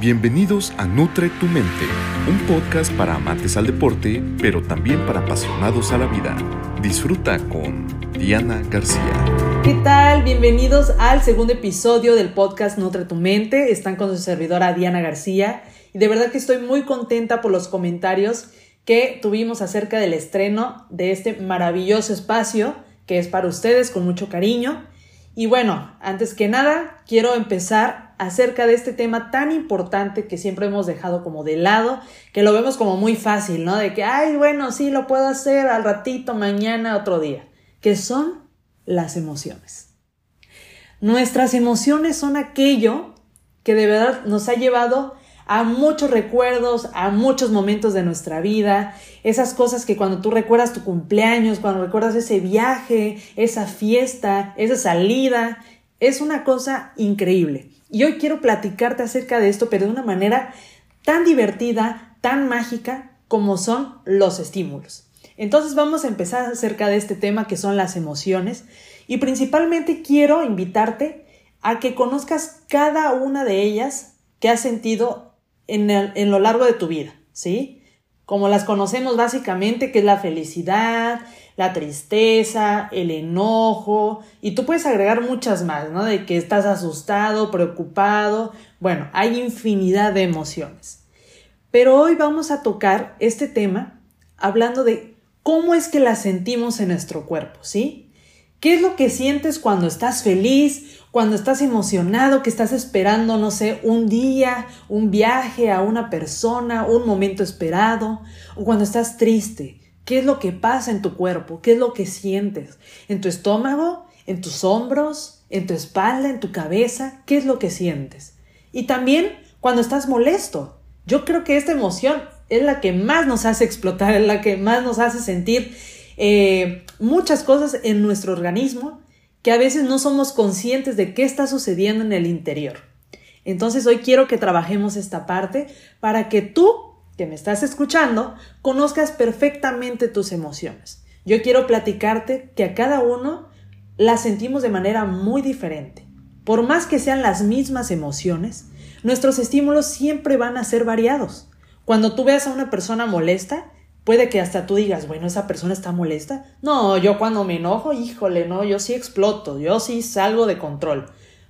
Bienvenidos a Nutre tu Mente, un podcast para amantes al deporte, pero también para apasionados a la vida. Disfruta con Diana García. ¿Qué tal? Bienvenidos al segundo episodio del podcast Nutre tu Mente. Están con su servidora Diana García y de verdad que estoy muy contenta por los comentarios que tuvimos acerca del estreno de este maravilloso espacio que es para ustedes con mucho cariño. Y bueno, antes que nada, quiero empezar acerca de este tema tan importante que siempre hemos dejado como de lado, que lo vemos como muy fácil, ¿no? De que, ay, bueno, sí, lo puedo hacer al ratito, mañana, otro día, que son las emociones. Nuestras emociones son aquello que de verdad nos ha llevado a muchos recuerdos, a muchos momentos de nuestra vida, esas cosas que cuando tú recuerdas tu cumpleaños, cuando recuerdas ese viaje, esa fiesta, esa salida, es una cosa increíble. Y hoy quiero platicarte acerca de esto, pero de una manera tan divertida, tan mágica como son los estímulos. Entonces vamos a empezar acerca de este tema que son las emociones y principalmente quiero invitarte a que conozcas cada una de ellas que has sentido en, lo largo de tu vida, ¿sí? Como las conocemos básicamente, que es la felicidad, la tristeza, el enojo, y tú puedes agregar muchas más, ¿no? De que estás asustado, preocupado, bueno, hay infinidad de emociones. Pero hoy vamos a tocar este tema hablando de cómo es que las sentimos en nuestro cuerpo, ¿sí? ¿Qué es lo que sientes cuando estás feliz cuando estás emocionado, que estás esperando, no sé, un día, un viaje a una persona, un momento esperado, o cuando estás triste, ¿qué es lo que pasa en tu cuerpo? ¿Qué es lo que sientes? ¿En tu estómago? ¿En tus hombros? ¿En tu espalda? ¿En tu cabeza? ¿Qué es lo que sientes? Y también cuando estás molesto. Yo creo que esta emoción es la que más nos hace explotar, es la que más nos hace sentir eh, muchas cosas en nuestro organismo que a veces no somos conscientes de qué está sucediendo en el interior. Entonces hoy quiero que trabajemos esta parte para que tú, que me estás escuchando, conozcas perfectamente tus emociones. Yo quiero platicarte que a cada uno las sentimos de manera muy diferente. Por más que sean las mismas emociones, nuestros estímulos siempre van a ser variados. Cuando tú veas a una persona molesta, Puede que hasta tú digas, bueno, esa persona está molesta. No, yo cuando me enojo, híjole, no, yo sí exploto, yo sí salgo de control.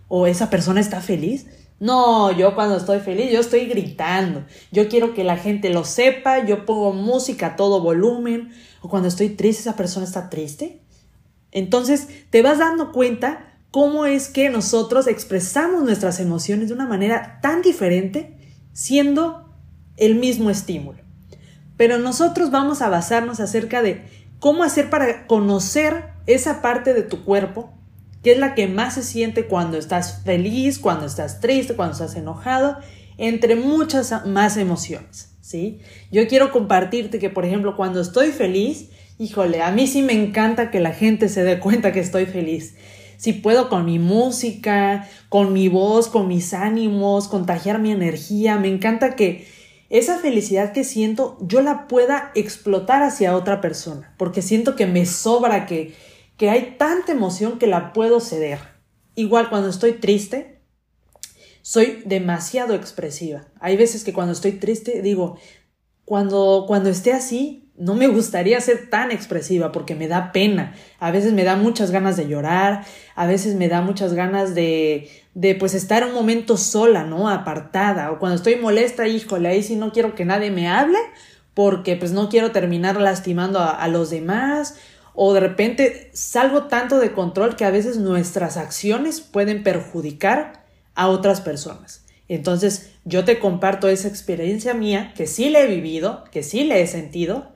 O esa persona está feliz. No, yo cuando estoy feliz, yo estoy gritando. Yo quiero que la gente lo sepa, yo pongo música a todo volumen. O cuando estoy triste, esa persona está triste. Entonces, te vas dando cuenta cómo es que nosotros expresamos nuestras emociones de una manera tan diferente, siendo el mismo estímulo. Pero nosotros vamos a basarnos acerca de cómo hacer para conocer esa parte de tu cuerpo, que es la que más se siente cuando estás feliz, cuando estás triste, cuando estás enojado, entre muchas más emociones, ¿sí? Yo quiero compartirte que, por ejemplo, cuando estoy feliz, híjole, a mí sí me encanta que la gente se dé cuenta que estoy feliz. Si puedo con mi música, con mi voz, con mis ánimos, contagiar mi energía, me encanta que esa felicidad que siento yo la pueda explotar hacia otra persona, porque siento que me sobra, que, que hay tanta emoción que la puedo ceder. Igual cuando estoy triste, soy demasiado expresiva. Hay veces que cuando estoy triste digo, cuando, cuando esté así, no me gustaría ser tan expresiva porque me da pena. A veces me da muchas ganas de llorar, a veces me da muchas ganas de, de pues estar un momento sola, ¿no? Apartada. O cuando estoy molesta, híjole, ahí sí no quiero que nadie me hable porque pues no quiero terminar lastimando a, a los demás. O de repente salgo tanto de control que a veces nuestras acciones pueden perjudicar a otras personas. Entonces yo te comparto esa experiencia mía que sí le he vivido, que sí le he sentido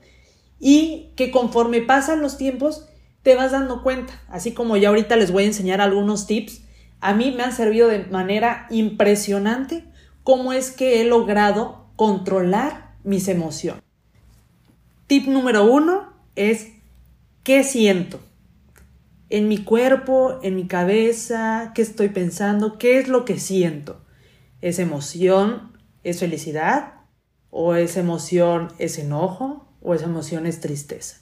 y que conforme pasan los tiempos te vas dando cuenta. Así como ya ahorita les voy a enseñar algunos tips a mí me han servido de manera impresionante cómo es que he logrado controlar mis emociones. Tip número uno es ¿qué siento? En mi cuerpo, en mi cabeza, ¿qué estoy pensando? ¿Qué es lo que siento? ¿Es emoción? ¿Es felicidad? ¿O es emoción? ¿Es enojo? ¿O es emoción? ¿Es tristeza?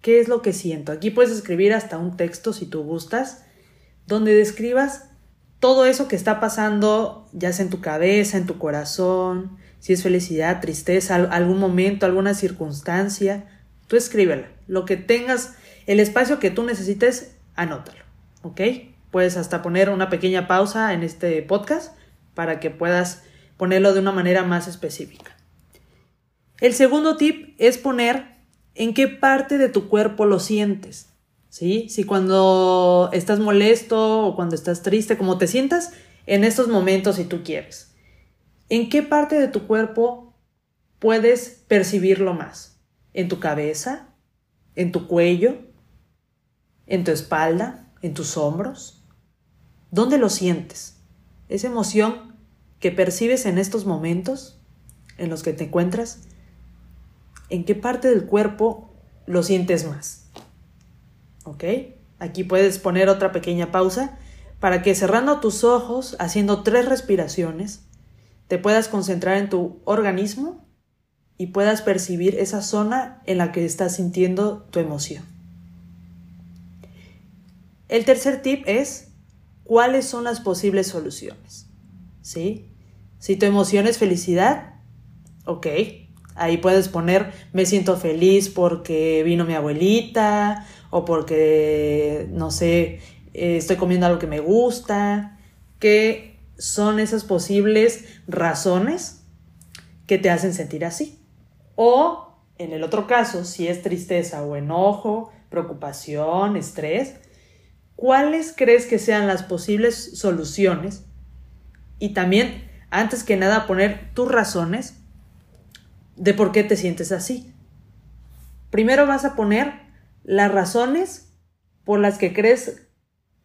¿Qué es lo que siento? Aquí puedes escribir hasta un texto si tú gustas donde describas todo eso que está pasando, ya sea en tu cabeza, en tu corazón, si es felicidad, tristeza, algún momento, alguna circunstancia, tú escríbela. Lo que tengas, el espacio que tú necesites, anótalo. ¿Ok? Puedes hasta poner una pequeña pausa en este podcast para que puedas ponerlo de una manera más específica. El segundo tip es poner en qué parte de tu cuerpo lo sientes. ¿Sí? Si cuando estás molesto o cuando estás triste, como te sientas en estos momentos si tú quieres. ¿En qué parte de tu cuerpo puedes percibirlo más? ¿En tu cabeza? ¿En tu cuello? ¿En tu espalda? ¿En tus hombros? ¿Dónde lo sientes? Esa emoción que percibes en estos momentos en los que te encuentras, ¿en qué parte del cuerpo lo sientes más? ¿Ok? Aquí puedes poner otra pequeña pausa para que cerrando tus ojos, haciendo tres respiraciones, te puedas concentrar en tu organismo y puedas percibir esa zona en la que estás sintiendo tu emoción. El tercer tip es cuáles son las posibles soluciones. ¿Sí? Si tu emoción es felicidad, ok, ahí puedes poner me siento feliz porque vino mi abuelita o porque, no sé, estoy comiendo algo que me gusta, que son esas posibles razones que te hacen sentir así. O, en el otro caso, si es tristeza o enojo, preocupación, estrés, ¿cuáles crees que sean las posibles soluciones? Y también, antes que nada, poner tus razones de por qué te sientes así. Primero vas a poner las razones por las que crees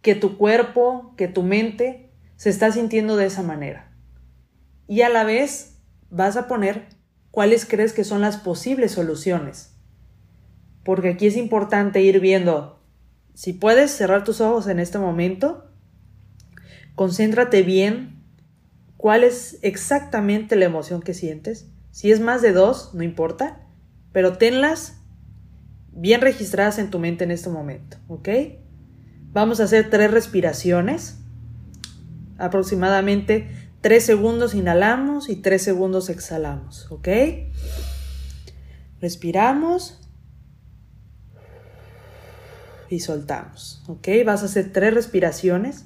que tu cuerpo, que tu mente se está sintiendo de esa manera. Y a la vez vas a poner cuáles crees que son las posibles soluciones. Porque aquí es importante ir viendo, si puedes cerrar tus ojos en este momento, concéntrate bien cuál es exactamente la emoción que sientes. Si es más de dos, no importa, pero tenlas bien registradas en tu mente en este momento, ¿ok? Vamos a hacer tres respiraciones aproximadamente 3 segundos inhalamos y 3 segundos exhalamos, ¿ok? Respiramos y soltamos, ¿ok? Vas a hacer tres respiraciones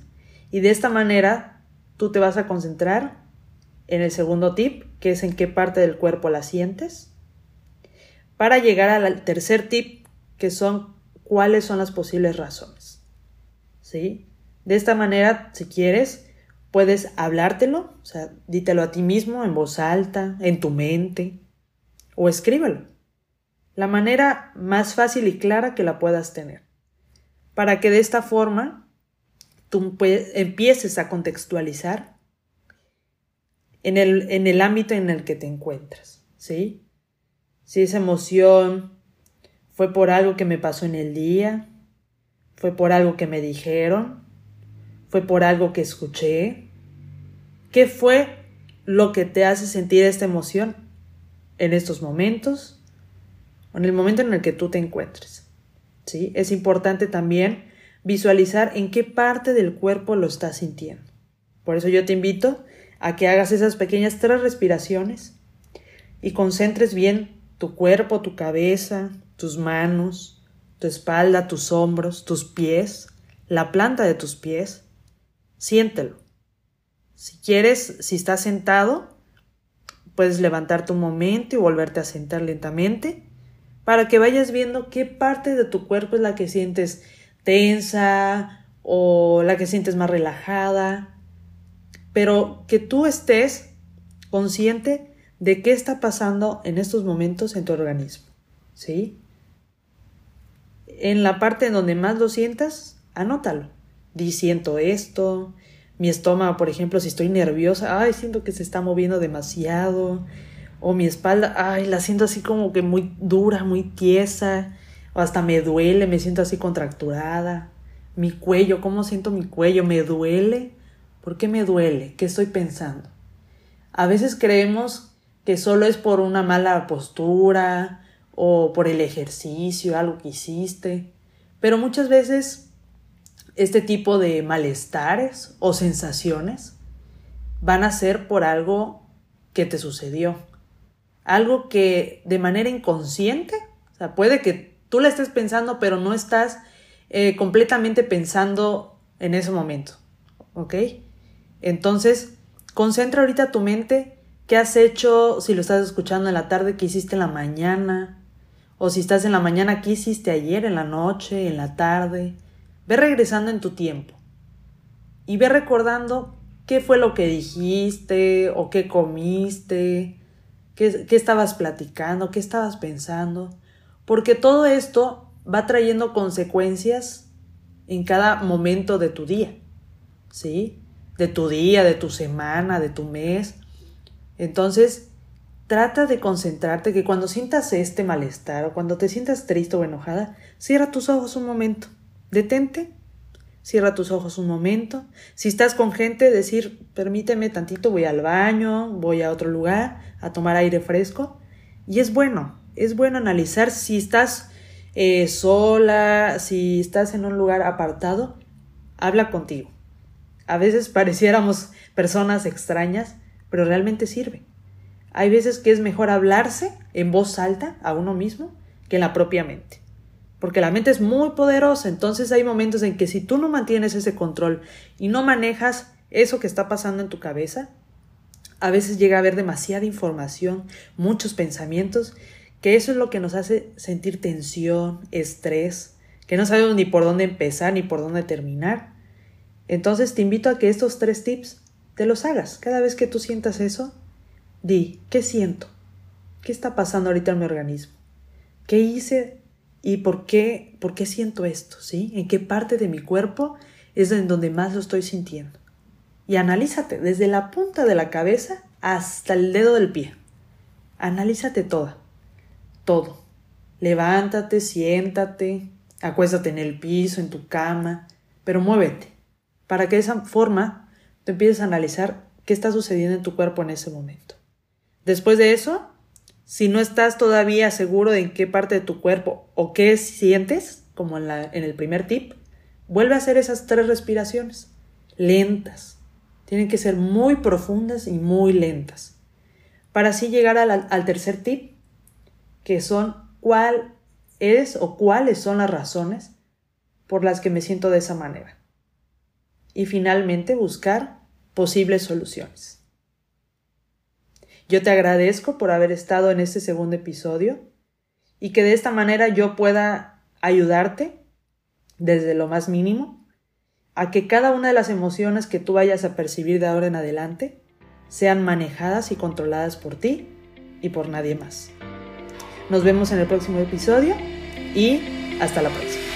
y de esta manera tú te vas a concentrar en el segundo tip, que es en qué parte del cuerpo la sientes, para llegar al tercer tip, que son cuáles son las posibles razones, ¿sí? De esta manera, si quieres, Puedes hablártelo, o sea, dítelo a ti mismo en voz alta, en tu mente, o escríbelo. La manera más fácil y clara que la puedas tener. Para que de esta forma tú empieces a contextualizar en el, en el ámbito en el que te encuentras, ¿sí? Si esa emoción fue por algo que me pasó en el día, fue por algo que me dijeron, fue por algo que escuché, ¿Qué fue lo que te hace sentir esta emoción en estos momentos o en el momento en el que tú te encuentres? ¿Sí? Es importante también visualizar en qué parte del cuerpo lo estás sintiendo. Por eso yo te invito a que hagas esas pequeñas tres respiraciones y concentres bien tu cuerpo, tu cabeza, tus manos, tu espalda, tus hombros, tus pies, la planta de tus pies. Siéntelo. Si quieres, si estás sentado, puedes levantarte un momento y volverte a sentar lentamente para que vayas viendo qué parte de tu cuerpo es la que sientes tensa o la que sientes más relajada, pero que tú estés consciente de qué está pasando en estos momentos en tu organismo, ¿sí? En la parte en donde más lo sientas, anótalo. Di siento esto, mi estómago, por ejemplo, si estoy nerviosa, ay, siento que se está moviendo demasiado. O mi espalda, ay, la siento así como que muy dura, muy tiesa. O hasta me duele, me siento así contracturada. Mi cuello, ¿cómo siento mi cuello? ¿Me duele? ¿Por qué me duele? ¿Qué estoy pensando? A veces creemos que solo es por una mala postura o por el ejercicio, algo que hiciste. Pero muchas veces este tipo de malestares o sensaciones van a ser por algo que te sucedió. Algo que de manera inconsciente, o sea, puede que tú la estés pensando, pero no estás eh, completamente pensando en ese momento. ¿Ok? Entonces, concentra ahorita tu mente, qué has hecho, si lo estás escuchando en la tarde, qué hiciste en la mañana, o si estás en la mañana, qué hiciste ayer, en la noche, en la tarde. Ve regresando en tu tiempo y ve recordando qué fue lo que dijiste o qué comiste, qué, qué estabas platicando, qué estabas pensando, porque todo esto va trayendo consecuencias en cada momento de tu día, ¿sí? De tu día, de tu semana, de tu mes. Entonces, trata de concentrarte que cuando sientas este malestar o cuando te sientas triste o enojada, cierra tus ojos un momento Detente, cierra tus ojos un momento. Si estás con gente, decir, permíteme tantito, voy al baño, voy a otro lugar a tomar aire fresco. Y es bueno, es bueno analizar si estás eh, sola, si estás en un lugar apartado, habla contigo. A veces pareciéramos personas extrañas, pero realmente sirve. Hay veces que es mejor hablarse en voz alta a uno mismo que en la propia mente porque la mente es muy poderosa, entonces hay momentos en que si tú no mantienes ese control y no manejas eso que está pasando en tu cabeza, a veces llega a haber demasiada información, muchos pensamientos, que eso es lo que nos hace sentir tensión, estrés, que no sabemos ni por dónde empezar ni por dónde terminar. Entonces te invito a que estos tres tips te los hagas. Cada vez que tú sientas eso, di, ¿qué siento? ¿Qué está pasando ahorita en mi organismo? ¿Qué hice y por qué, por qué siento esto, ¿sí? ¿En qué parte de mi cuerpo es en donde más lo estoy sintiendo? Y analízate desde la punta de la cabeza hasta el dedo del pie. Analízate toda, todo. Levántate, siéntate, acuéstate en el piso, en tu cama, pero muévete, para que de esa forma te empieces a analizar qué está sucediendo en tu cuerpo en ese momento. Después de eso, si no estás todavía seguro de en qué parte de tu cuerpo o qué sientes, como en, la, en el primer tip, vuelve a hacer esas tres respiraciones, lentas. Tienen que ser muy profundas y muy lentas. Para así llegar al, al tercer tip, que son cuál es o cuáles son las razones por las que me siento de esa manera. Y finalmente buscar posibles soluciones. Yo te agradezco por haber estado en este segundo episodio y que de esta manera yo pueda ayudarte desde lo más mínimo a que cada una de las emociones que tú vayas a percibir de ahora en adelante sean manejadas y controladas por ti y por nadie más. Nos vemos en el próximo episodio y hasta la próxima.